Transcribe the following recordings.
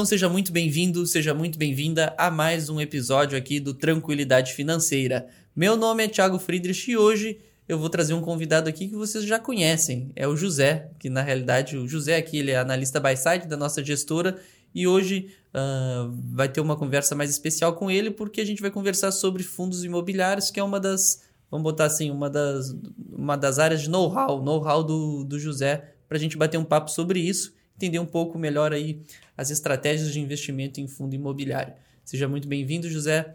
Então seja muito bem-vindo, seja muito bem-vinda a mais um episódio aqui do Tranquilidade Financeira. Meu nome é Thiago Friedrich e hoje eu vou trazer um convidado aqui que vocês já conhecem, é o José, que na realidade o José aqui ele é analista by side da nossa gestora e hoje uh, vai ter uma conversa mais especial com ele porque a gente vai conversar sobre fundos imobiliários, que é uma das, vamos botar assim, uma das, uma das áreas de know-how, know-how do, do José, para a gente bater um papo sobre isso entender um pouco melhor aí as estratégias de investimento em fundo imobiliário. Seja muito bem-vindo, José.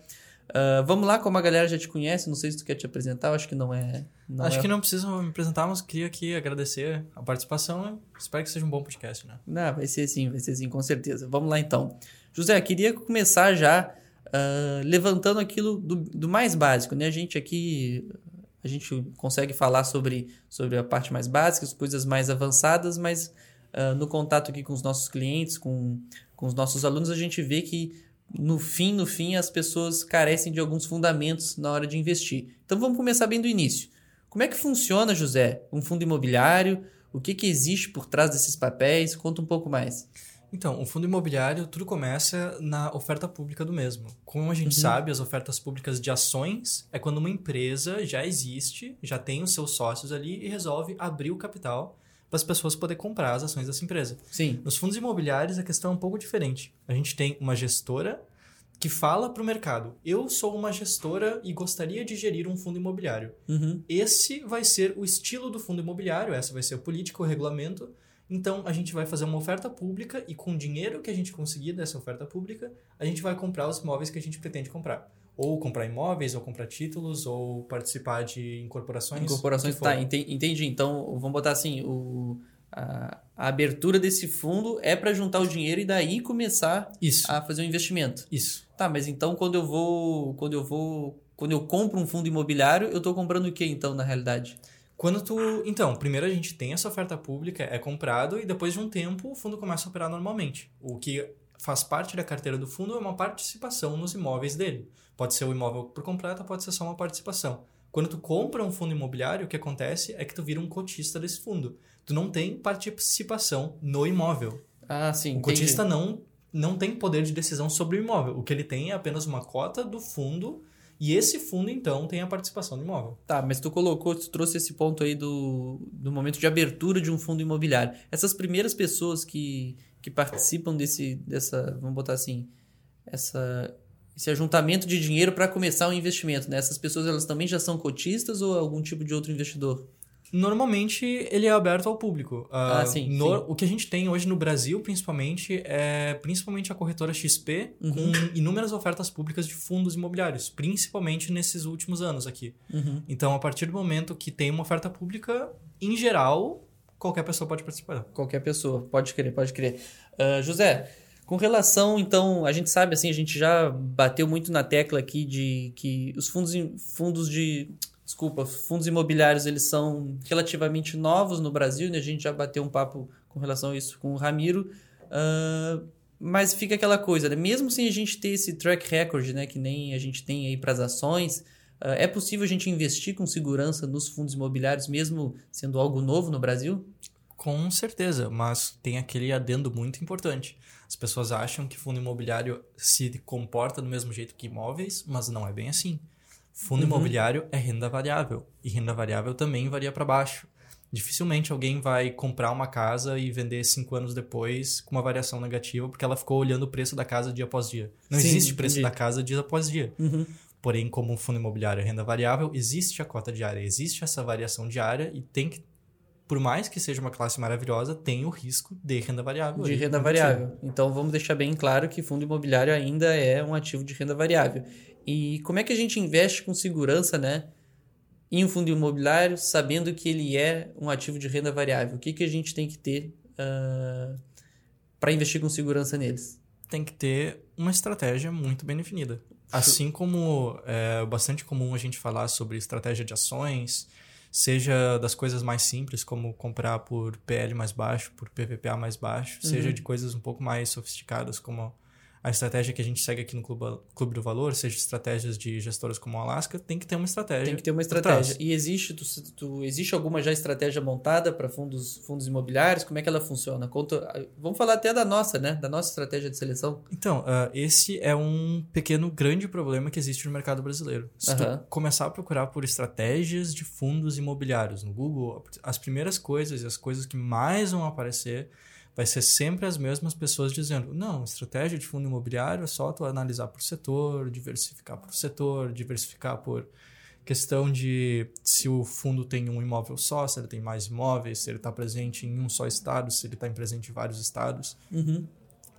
Uh, vamos lá, como a galera já te conhece, não sei se tu quer te apresentar, acho que não é. Não acho é... que não precisa me apresentar, mas queria aqui agradecer a participação. Espero que seja um bom podcast, né? Não, vai ser sim, vai ser sim, com certeza. Vamos lá então. José, queria começar já uh, levantando aquilo do, do mais básico, né? A gente aqui a gente consegue falar sobre, sobre a parte mais básica, as coisas mais avançadas, mas uh, no contato aqui com os nossos clientes, com, com os nossos alunos, a gente vê que no fim, no fim, as pessoas carecem de alguns fundamentos na hora de investir. Então vamos começar bem do início. Como é que funciona, José, um fundo imobiliário? O que, que existe por trás desses papéis? Conta um pouco mais. Então, o fundo imobiliário, tudo começa na oferta pública do mesmo. Como a gente uhum. sabe, as ofertas públicas de ações é quando uma empresa já existe, já tem os seus sócios ali e resolve abrir o capital para as pessoas poderem comprar as ações dessa empresa. Sim. Nos fundos imobiliários a questão é um pouco diferente. A gente tem uma gestora que fala para o mercado: eu sou uma gestora e gostaria de gerir um fundo imobiliário. Uhum. Esse vai ser o estilo do fundo imobiliário, essa vai ser a política, o regulamento. Então a gente vai fazer uma oferta pública e com o dinheiro que a gente conseguir dessa oferta pública, a gente vai comprar os imóveis que a gente pretende comprar ou comprar imóveis, ou comprar títulos, ou participar de incorporações. Incorporações, tá, entendi. Então, vamos botar assim, o, a, a abertura desse fundo é para juntar o dinheiro e daí começar Isso. a fazer um investimento. Isso. Tá, mas então quando eu vou, quando eu vou, quando eu compro um fundo imobiliário, eu estou comprando o que então na realidade? Quando tu, então, primeiro a gente tem essa oferta pública, é comprado e depois de um tempo o fundo começa a operar normalmente. O que faz parte da carteira do fundo é uma participação nos imóveis dele. Pode ser o imóvel por completo, pode ser só uma participação. Quando tu compra um fundo imobiliário, o que acontece é que tu vira um cotista desse fundo. Tu não tem participação no imóvel. Ah, sim. O cotista não, não tem poder de decisão sobre o imóvel. O que ele tem é apenas uma cota do fundo e esse fundo, então, tem a participação do imóvel. Tá, mas tu colocou, tu trouxe esse ponto aí do, do momento de abertura de um fundo imobiliário. Essas primeiras pessoas que, que participam desse, dessa, vamos botar assim, essa, esse ajuntamento de dinheiro para começar um investimento, né? Essas pessoas elas também já são cotistas ou algum tipo de outro investidor? Normalmente ele é aberto ao público. Uh, ah, sim, no, sim, O que a gente tem hoje no Brasil, principalmente, é principalmente a corretora XP, uhum. com inúmeras ofertas públicas de fundos imobiliários, principalmente nesses últimos anos aqui. Uhum. Então, a partir do momento que tem uma oferta pública, em geral, qualquer pessoa pode participar. Qualquer pessoa, pode crer, pode crer. Uh, José, com relação, então, a gente sabe assim, a gente já bateu muito na tecla aqui de que os fundos, fundos de. Desculpa, fundos imobiliários eles são relativamente novos no Brasil, né? A gente já bateu um papo com relação a isso com o Ramiro. Uh, mas fica aquela coisa, né? Mesmo sem a gente ter esse track record, né? Que nem a gente tem aí para as ações, é possível a gente investir com segurança nos fundos imobiliários, mesmo sendo algo novo no Brasil? Com certeza, mas tem aquele adendo muito importante. As pessoas acham que fundo imobiliário se comporta do mesmo jeito que imóveis, mas não é bem assim. Fundo uhum. imobiliário é renda variável e renda variável também varia para baixo. Dificilmente alguém vai comprar uma casa e vender cinco anos depois com uma variação negativa porque ela ficou olhando o preço da casa dia após dia. Não Sim, existe preço da casa dia após dia. Uhum. Porém, como um fundo imobiliário é renda variável, existe a cota diária, existe essa variação diária e tem que por mais que seja uma classe maravilhosa, tem o risco de renda variável. De renda variável. Então vamos deixar bem claro que fundo imobiliário ainda é um ativo de renda variável. E como é que a gente investe com segurança, né? Em um fundo imobiliário, sabendo que ele é um ativo de renda variável. O que, que a gente tem que ter uh, ah, para investir com segurança neles? Tem que ter uma estratégia muito bem definida. Assim como é bastante comum a gente falar sobre estratégia de ações, seja das coisas mais simples, como comprar por PL mais baixo, por PVPA mais baixo, Uhum. seja de coisas um pouco mais sofisticadas, como a estratégia que a gente segue aqui no Clube, Clube do Valor, seja estratégias de gestoras como a Alaska, tem que ter uma estratégia. Tem que ter uma estratégia. E existe, tu, tu- existe alguma já estratégia montada para fundos, fundos imobiliários? Como é que ela funciona? Conta, vamos falar até da nossa, né? Da nossa estratégia de seleção. Então, ah, esse é um pequeno grande problema que existe no mercado brasileiro. Se tu começar a procurar por estratégias de fundos imobiliários no Google, as primeiras coisas e as coisas que mais vão aparecer vai ser sempre as mesmas pessoas dizendo: não, estratégia de fundo imobiliário é só tu analisar por setor, diversificar por setor, diversificar por questão de se o fundo tem um imóvel só, se ele tem mais imóveis, se ele está presente em um só estado, se ele está presente em vários estados Uhum.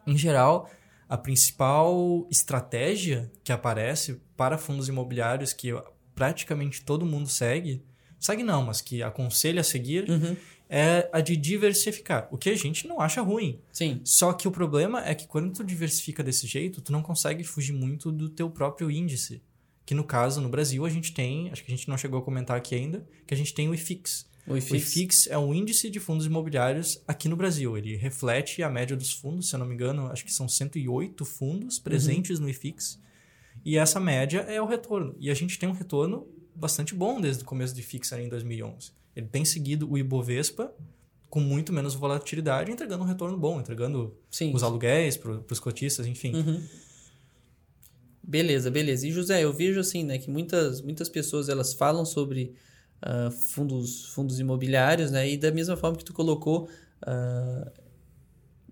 em geral, a principal estratégia que aparece para fundos imobiliários que praticamente todo mundo segue, segue não, mas que aconselha a seguir, Uhum. É a de diversificar, o que a gente não acha ruim. Sim. Só que o problema é que quando tu diversifica desse jeito, tu não consegue fugir muito do teu próprio índice. Que no caso, no Brasil, a gente tem, acho que a gente não chegou a comentar aqui ainda, que a gente tem o IFIX. O O IFIX. IFIX é um índice de fundos imobiliários aqui no Brasil. Ele reflete a média dos fundos, se eu não me engano, acho que são 108 fundos presentes no IFIX. E essa média é o retorno. E a gente tem um retorno bastante bom desde o começo do IFIX ali em 2011. Ele tem seguido o Ibovespa com muito menos volatilidade, entregando um retorno bom, entregando Sim. os aluguéis para os cotistas, enfim. Uhum. Beleza, beleza. E José, eu vejo assim, né, que muitas, muitas pessoas elas falam sobre ah, fundos, fundos imobiliários, né, e da mesma forma que tu colocou, ah,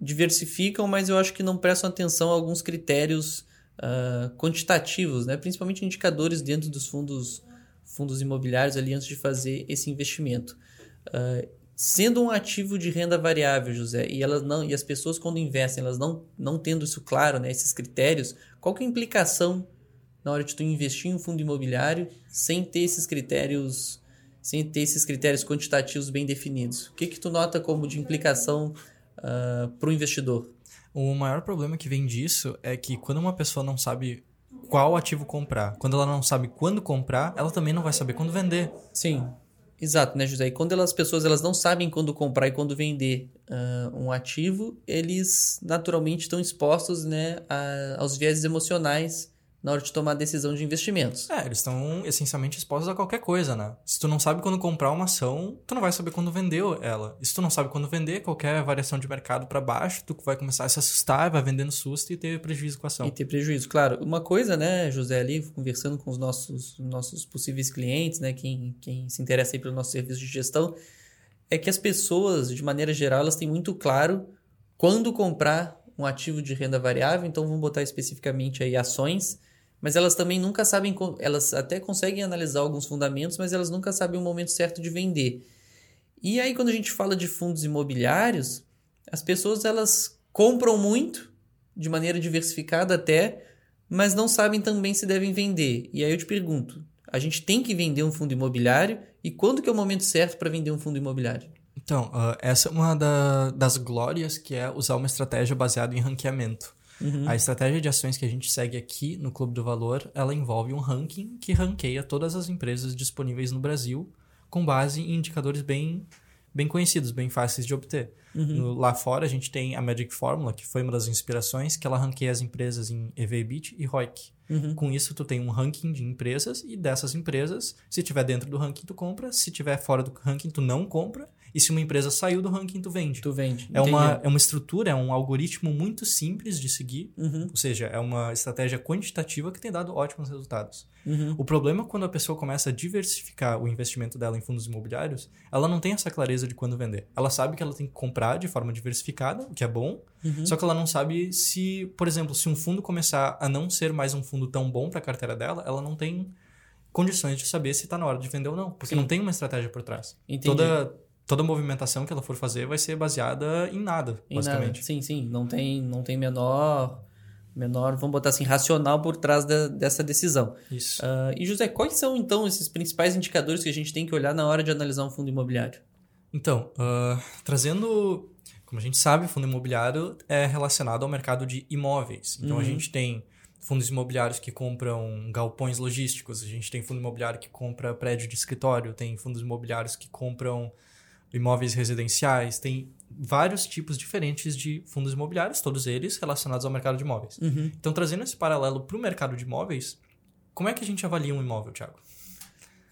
diversificam, mas eu acho que não prestam atenção a alguns critérios ah, quantitativos, né, principalmente indicadores dentro dos fundos, fundos imobiliários ali antes de fazer esse investimento. Ah, sendo um ativo de renda variável, José, e elas não e as pessoas quando investem, elas não não tendo isso claro, né, esses critérios, qual que é a implicação na hora de tu investir em um fundo imobiliário sem ter esses critérios, sem ter esses critérios quantitativos bem definidos? O que que tu nota como de implicação para o investidor? O maior problema que vem disso é que quando uma pessoa não sabe qual ativo comprar, quando ela não sabe quando comprar, ela também não vai saber quando vender. Sim, exato, né, José? E quando elas, as pessoas elas não sabem quando comprar e quando vender ah, um ativo, eles naturalmente estão expostos né, a- aos vieses emocionais na hora de tomar a decisão de investimentos. É, eles estão essencialmente expostos a qualquer coisa, né? Se tu não sabe quando comprar uma ação, tu não vai saber quando vender ela. E se tu não sabe quando vender, qualquer variação de mercado para baixo, tu vai começar a se assustar, vai vendendo susto e ter prejuízo com a ação. E ter prejuízo. Claro, uma coisa, né, José, ali, conversando com os nossos, nossos possíveis clientes, né, quem, quem se interessa aí pelo nosso serviço de gestão, é que as pessoas, de maneira geral, elas têm muito claro quando comprar um ativo de renda variável, então vamos botar especificamente aí ações, mas elas também nunca sabem, elas até conseguem analisar alguns fundamentos, mas elas nunca sabem o momento certo de vender. E aí, quando a gente fala de fundos imobiliários, as pessoas elas compram muito, de maneira diversificada até, mas não sabem também se devem vender. E aí eu te pergunto, a gente tem que vender um fundo imobiliário e quando que é o momento certo para vender um fundo imobiliário? Então, ah, essa é uma da- das glórias que é usar uma estratégia baseada em ranqueamento. A estratégia de ações que a gente segue aqui no Clube do Valor, ela envolve um ranking que ranqueia todas as empresas disponíveis no Brasil com base em indicadores bem, bem conhecidos, bem fáceis de obter. No- lá fora a gente tem a Magic Formula, que foi uma das inspirações, que ela ranqueia as empresas em EV/EBIT e ROIC. Com isso, tu tem um ranking de empresas e dessas empresas, se tiver dentro do ranking, tu compra. Se tiver fora do ranking, tu não compra. E se uma empresa saiu do ranking, tu vende. Tu vende. É uma, é uma estrutura, é um algoritmo muito simples de seguir. Uhum. Ou seja, é uma estratégia quantitativa que tem dado ótimos resultados. Uhum. O problema é quando a pessoa começa a diversificar o investimento dela em fundos imobiliários, ela não tem essa clareza de quando vender. Ela sabe que ela tem que comprar de forma diversificada, o que é bom, Uhum. só que ela não sabe se, por exemplo, se um fundo começar a não ser mais um fundo tão bom para a carteira dela, ela não tem condições de saber se está na hora de vender ou não, porque Sim. não tem uma estratégia por trás. Entendi. Toda toda movimentação que ela for fazer vai ser baseada em nada, Em nada. basicamente. Sim, sim. Não tem, não tem menor, menor, vamos botar assim, racional por trás da- dessa decisão. Isso. Ah, e José, quais são então esses principais indicadores que a gente tem que olhar na hora de analisar um fundo imobiliário? Então, ah, trazendo. como a gente sabe, fundo imobiliário é relacionado ao mercado de imóveis. Então, Uhum. a gente tem fundos imobiliários que compram galpões logísticos, a gente tem fundo imobiliário que compra prédio de escritório, tem fundos imobiliários que compram imóveis residenciais, tem vários tipos diferentes de fundos imobiliários, todos eles relacionados ao mercado de imóveis. Uhum. Então, trazendo esse paralelo para o mercado de imóveis, como é que a gente avalia um imóvel, Thiago?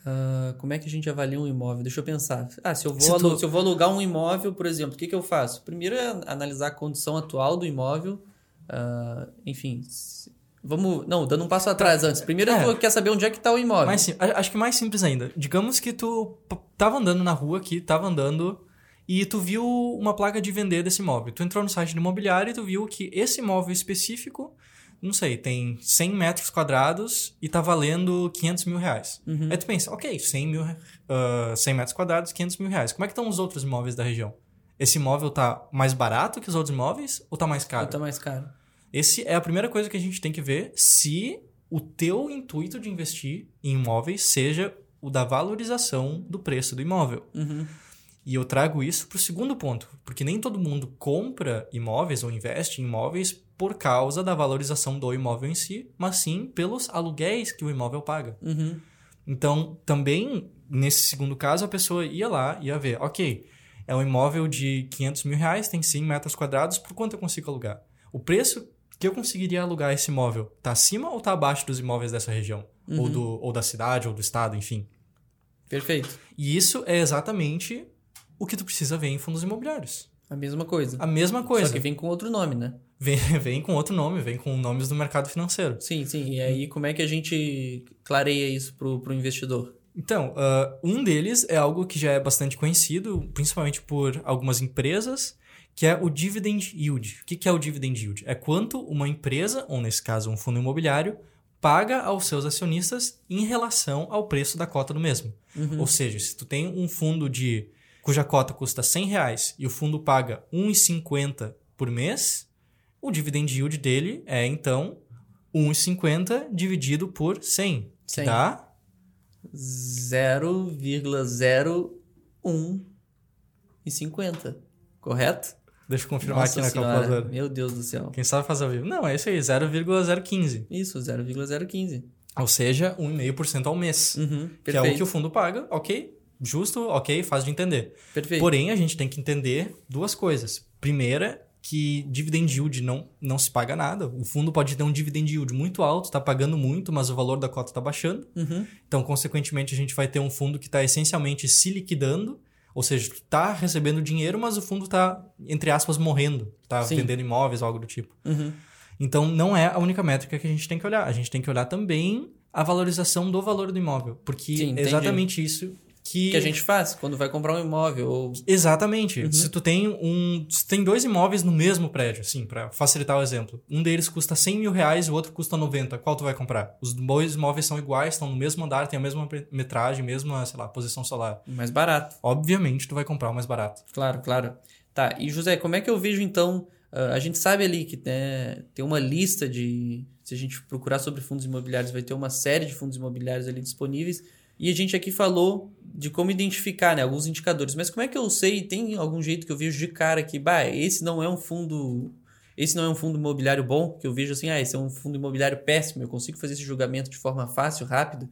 Ah, como é que a gente avalia um imóvel? Deixa eu pensar. Ah, se eu vou, Se tu- se eu vou alugar um imóvel, por exemplo, o que, que eu faço? Primeiro é analisar a condição atual do imóvel. ah, enfim, se- vamos. Não, dando um passo atrás antes. Primeiro É. eu quero saber onde é que está o imóvel. Mais sim- acho que mais simples ainda. Digamos que tu tava andando na rua aqui, tava andando e tu viu uma placa de vender desse imóvel. Tu entrou no site do imobiliário e tu viu que esse imóvel específico, não sei, tem 100 metros quadrados e tá valendo 500 mil reais. Uhum. Aí tu pensa, ok, 100, mil, ah, 100 metros quadrados, 500 mil reais. Como é que estão os outros imóveis da região? Esse imóvel tá mais barato que os outros imóveis ou tá mais caro? Ou tá mais caro? Esse é a primeira coisa que a gente tem que ver se o teu intuito de investir em imóveis seja o da valorização do preço do imóvel. Uhum. E eu trago isso para o segundo ponto, porque nem todo mundo compra imóveis ou investe em imóveis por causa da valorização do imóvel em si, mas sim pelos aluguéis que o imóvel paga. Uhum. Então, também, nesse segundo caso, a pessoa ia lá, ia ver, ok, é um imóvel de 500 mil reais, tem 100 metros quadrados, por quanto eu consigo alugar? O preço que eu conseguiria alugar esse imóvel, tá acima ou tá abaixo dos imóveis dessa região? Ou, do, ou da cidade, ou do estado, enfim. Perfeito. E isso é exatamente o que tu precisa ver em fundos imobiliários. A mesma coisa. A mesma coisa. Só que vem com outro nome, né? Vem, vem com outro nome, vem com nomes do mercado financeiro. Sim, sim. E aí, como é que a gente clareia isso pro, pro investidor? Então, ah, um deles é algo que já é bastante conhecido, principalmente por algumas empresas, que é o dividend yield. O que é o dividend yield? É quanto uma empresa, ou nesse caso um fundo imobiliário, paga aos seus acionistas em relação ao preço da cota do mesmo. Ou seja, se tu tem um fundo de cuja cota custa 100 reais e o fundo paga 1,50 por mês, o dividend yield dele é então 1,50 dividido por 100, que 100. dá 0,01 e 50. Correto? Deixa eu confirmar aqui na Senhora, calculadora. Meu Deus do céu. Quem sabe fazer ao vivo? Não, é isso aí, 0,015. Isso, 0,015. Ou seja, 1,5% ao mês. Uhum, que é o que o fundo paga, ok? Justo, ok, fácil de entender. Perfeito. Porém, a gente tem que entender duas coisas. Primeira, que dividend yield não, não se paga nada. O fundo pode ter um dividend yield muito alto, está pagando muito, mas o valor da cota está baixando. Uhum, Então, consequentemente, a gente vai ter um fundo que está essencialmente se liquidando, ou seja, está recebendo dinheiro, mas o fundo está, entre aspas, morrendo. Está Sim. vendendo imóveis, algo do tipo. uhum. Então, não é a única métrica que a gente tem que olhar. A gente tem que olhar também a valorização do valor do imóvel. Porque Sim, é exatamente isso que... que a gente faz quando vai comprar um imóvel. Ou... Exatamente. Uhum. Se tu tem um... Se tem dois imóveis no mesmo prédio, assim, para facilitar o exemplo. Um deles custa 100 mil reais e o outro custa 90. Qual tu vai comprar? Os dois imóveis são iguais, estão no mesmo andar, têm a mesma metragem, mesma, sei lá, posição solar. Mais barato. Obviamente, tu vai comprar o mais barato. Claro, claro. Tá, e José, como é que eu vejo então? ah, a gente sabe ali que né, tem uma lista de. Se a gente procurar sobre fundos imobiliários, vai ter uma série de fundos imobiliários ali disponíveis. E a gente aqui falou de como identificar né, alguns indicadores. Mas como é que eu sei? Tem algum jeito que eu vejo de cara que, bah, esse não é um fundo. Esse não é um fundo imobiliário bom, que eu vejo assim, ah, esse é um fundo imobiliário péssimo, eu consigo fazer esse julgamento de forma fácil, rápida.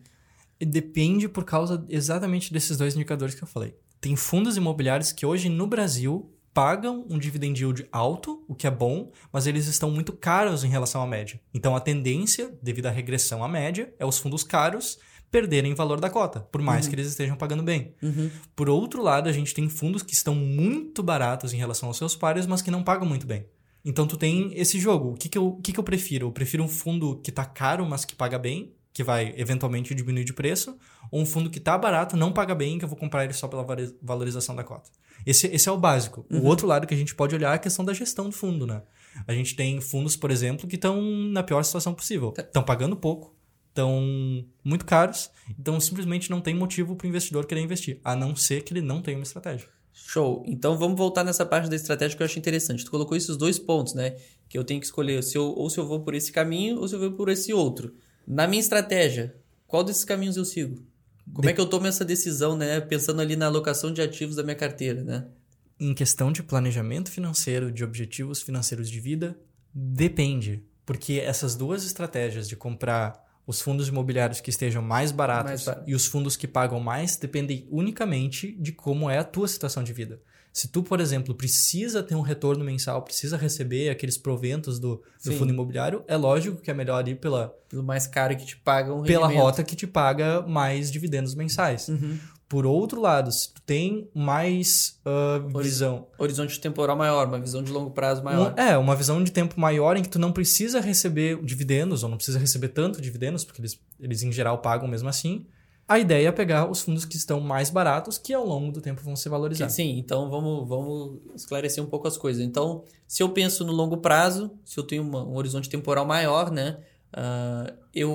Depende por causa exatamente desses dois indicadores que eu falei. Tem fundos imobiliários que hoje no Brasil pagam um dividend yield alto, o que é bom, mas eles estão muito caros em relação à média. Então a tendência, devido à regressão à média, é os fundos caros perderem valor da cota, por mais que eles estejam pagando bem. Uhum. Por outro lado, a gente tem fundos que estão muito baratos em relação aos seus pares, mas que não pagam muito bem. Então tu tem esse jogo. O que, que, eu, o que, que eu prefiro? Eu prefiro um fundo que tá caro, mas que paga bem, que vai eventualmente diminuir de preço, ou um fundo que tá barato, não paga bem, que eu vou comprar ele só pela valorização da cota. Esse, esse é o básico. O outro lado que a gente pode olhar é a questão da gestão do fundo, né? A gente tem fundos, por exemplo, que estão na pior situação possível. Estão pagando pouco, estão muito caros, então simplesmente não tem motivo para o investidor querer investir, a não ser que ele não tenha uma estratégia. Show. Então vamos voltar nessa parte da estratégia que eu acho interessante. Tu colocou esses dois pontos, né? Que eu tenho que escolher se eu, ou se eu vou por esse caminho ou se eu vou por esse outro. Na minha estratégia, qual desses caminhos eu sigo? Como é que eu tomo essa decisão, né? Pensando ali na alocação de ativos da minha carteira, né? Em questão de planejamento financeiro, de objetivos financeiros de vida, depende. Porque essas duas estratégias de comprar os fundos imobiliários que estejam mais baratos Mais barato. e os fundos que pagam mais dependem unicamente de como é a tua situação de vida. Se tu, por exemplo, precisa ter um retorno mensal, precisa receber aqueles proventos do, do fundo imobiliário, é lógico que é melhor ir pela, Pelo mais caro que te pagam pela rota que te paga mais dividendos mensais. Uhum. Por outro lado, se tu tem mais ah, visão, Horizonte temporal maior, uma visão de longo prazo maior. um- é, uma visão de tempo maior em que tu não precisa receber dividendos, ou não precisa receber tanto dividendos, porque eles, eles em geral pagam mesmo assim. A ideia é pegar os fundos que estão mais baratos, que ao longo do tempo vão ser valorizados. Sim, então vamos, vamos esclarecer um pouco as coisas. Então, se eu penso no longo prazo, se eu tenho uma- um horizonte temporal maior, né? ah, eu,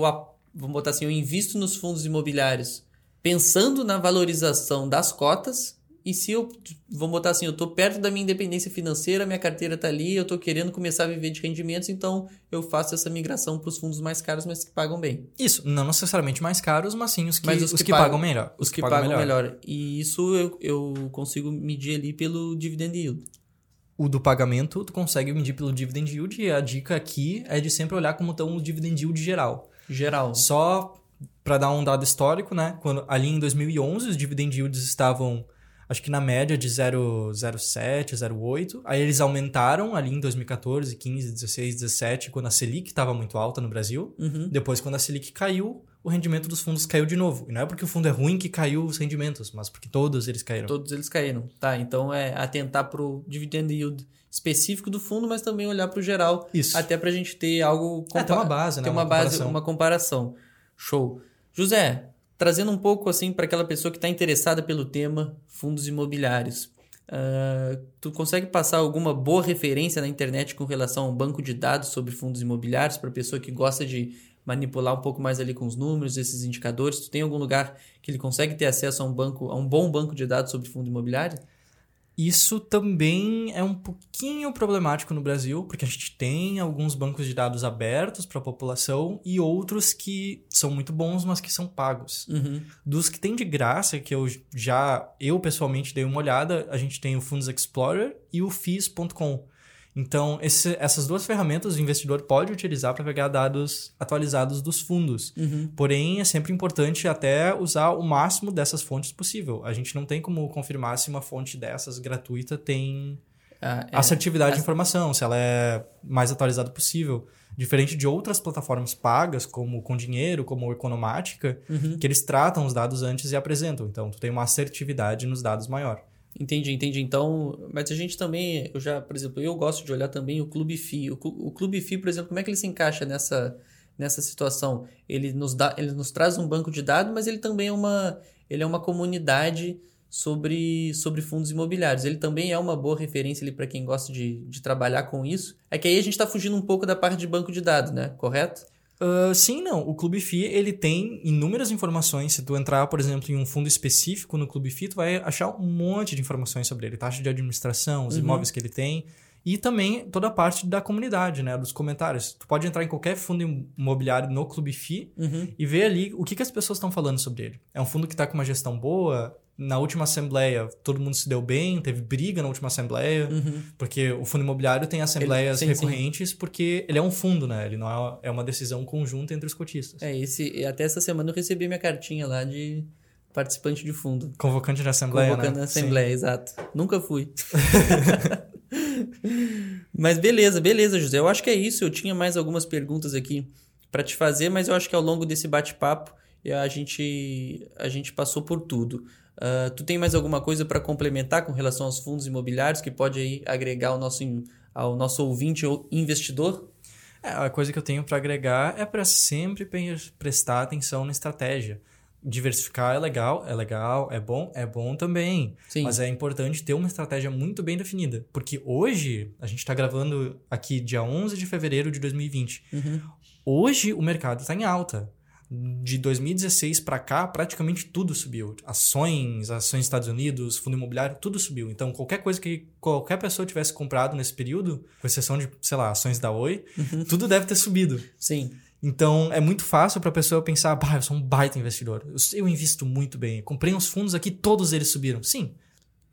vamos botar assim, eu invisto nos fundos imobiliários pensando na valorização das cotas. E se eu, vamos botar assim, eu estou perto da minha independência financeira, minha carteira está ali, eu estou querendo começar a viver de rendimentos, então eu faço essa migração para os fundos mais caros, mas que pagam bem. Isso, não necessariamente mais caros, mas sim os que, Mas os que, pagam, melhor. Os que pagam melhor. E isso eu, eu consigo medir ali pelo dividend yield. O do pagamento, tu consegue medir pelo dividend yield, e a dica aqui é de sempre olhar como estão o dividend yield geral. Geral. Só para dar um dado histórico, né? Quando ali em 2011 os dividend yields estavam acho que na média de 0,07, 0,8. Aí eles aumentaram ali em 2014, 15, 16, 17, quando a Selic estava muito alta no Brasil. Uhum. Depois, quando a Selic caiu, o rendimento dos fundos caiu de novo. E não é porque o fundo é ruim que caiu os rendimentos, mas porque todos eles caíram. Todos eles caíram. Tá, então é atentar pro dividend yield específico do fundo, mas também olhar pro geral. Isso. Até pra gente ter algo... É, tem uma base, né? Ter uma, Uma base, comparação. uma comparação. Show. José, trazendo um pouco assim para aquela pessoa que está interessada pelo tema fundos imobiliários. ah, tu consegue passar alguma boa referência na internet com relação a um banco de dados sobre fundos imobiliários para pessoa que gosta de manipular um pouco mais ali com os números, esses indicadores? Tu tem algum lugar que ele consegue ter acesso a um banco, a um bom banco de dados sobre fundo imobiliário? Isso também é um pouquinho problemático no Brasil, porque a gente tem alguns bancos de dados abertos para a população e outros que são muito bons, mas que são pagos. Uhum. Dos que tem de graça, que eu já, eu pessoalmente dei uma olhada, a gente tem o Fundos Explorer e o FIS.com. Então, esse- essas duas ferramentas o investidor pode utilizar para pegar dados atualizados dos fundos. Uhum. Porém, é sempre importante até usar o máximo dessas fontes possível. A gente não tem como confirmar se uma fonte dessas gratuita tem Ah, é. assertividade de informação, se ela é mais atualizada possível. Diferente de outras plataformas pagas, como Com Dinheiro, como o Economática, Uhum. que eles tratam os dados antes e apresentam. Então, tu tem uma assertividade nos dados maior. Entendi, entendi. Então, mas a gente também, eu já, por exemplo, eu gosto de olhar também o Clube FI. O, o Clube FI, por exemplo, como é que ele se encaixa nessa, nessa situação? Ele nos, dá, ele nos traz um banco de dados, mas ele também é uma, ele é uma comunidade sobre, sobre fundos imobiliários. Ele também é uma boa referência para quem gosta de, de trabalhar com isso. É que aí a gente está fugindo um pouco da parte de banco de dados, né? Correto? Ah, sim, não. O Clube FI, ele tem inúmeras informações. Se tu entrar, por exemplo, em um fundo específico no Clube FI, tu vai achar um monte de informações sobre ele. Taxa de administração, os Uhum. imóveis que ele tem. E também toda a parte da comunidade, né? Dos comentários. Tu pode entrar em qualquer fundo imobiliário no Clube FI Uhum. e ver ali o que, que as pessoas estão falando sobre ele. É um fundo que está com uma gestão boa. Na última assembleia, todo mundo se deu bem, teve briga na última assembleia, Uhum. porque o fundo imobiliário tem assembleias sim, sim. recorrentes, porque ele é um fundo, né? Ele não é, é uma decisão conjunta entre os cotistas. É, esse, até essa semana eu recebi minha cartinha lá de participante de fundo. Convocante de assembleia, Convocando né? a Assembleia, exato. Nunca fui. mas beleza, beleza, José. Eu acho que é isso. Eu tinha mais algumas perguntas aqui para te fazer, mas eu acho que ao longo desse bate-papo a gente, a gente passou por tudo. Ah, tu tem mais alguma coisa para complementar com relação aos fundos imobiliários que pode aí agregar ao nosso, ao nosso ouvinte ou investidor? É, a coisa que eu tenho para agregar é para sempre prestar atenção na estratégia. Diversificar é legal, é legal, é bom, é bom também. Sim. Mas é importante ter uma estratégia muito bem definida. Porque hoje, a gente está gravando aqui dia 11 de fevereiro de 2020. Uhum. Hoje o mercado está em alta. De 2016 para cá, praticamente tudo subiu. Ações, ações dos Estados Unidos, fundo imobiliário, tudo subiu. Então, qualquer coisa que qualquer pessoa tivesse comprado nesse período, com exceção de, sei lá, ações da Oi, tudo deve ter subido. Sim. Então, é muito fácil para a pessoa pensar, bah, eu sou um baita investidor. Eu, eu invisto muito bem. Comprei uns fundos aqui, todos eles subiram. Sim,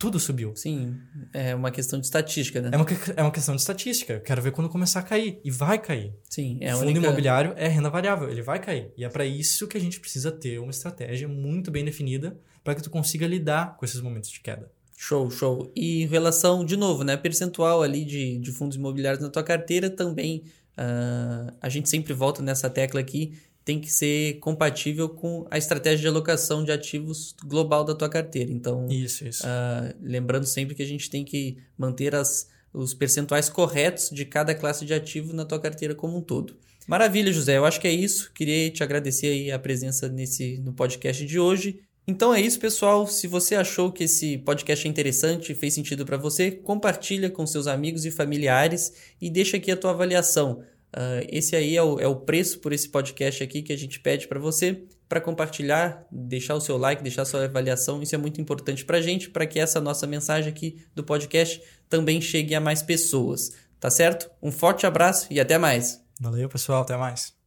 tudo subiu. Sim, é uma questão de estatística, né? É uma, é uma questão de estatística. Eu quero ver quando começar a cair. E vai cair. Sim, é a Fundo única... imobiliário é renda variável, ele vai cair. E é para isso que a gente precisa ter uma estratégia muito bem definida para que tu consiga lidar com esses momentos de queda. Show, show. E em relação, de novo, né? Percentual ali de, de fundos imobiliários na tua carteira também. ah, a gente sempre volta nessa tecla aqui. Tem que ser compatível com a estratégia de alocação de ativos global da tua carteira. Então, Isso, isso. ah, lembrando sempre que a gente tem que manter as, os percentuais corretos de cada classe de ativo na tua carteira como um todo. Maravilha, José. Eu acho que é isso. Queria te agradecer aí a presença nesse no podcast de hoje. Então é isso, pessoal. Se você achou que esse podcast é interessante, fez sentido para você, compartilha com seus amigos e familiares e deixa aqui a tua avaliação. Ah, esse aí é o, é o preço por esse podcast aqui que a gente pede para você, para compartilhar, deixar o seu like, deixar a sua avaliação. Isso é muito importante para a gente, para que essa nossa mensagem aqui do podcast também chegue a mais pessoas. Tá certo? Um forte abraço e até mais. Valeu, pessoal. Até mais.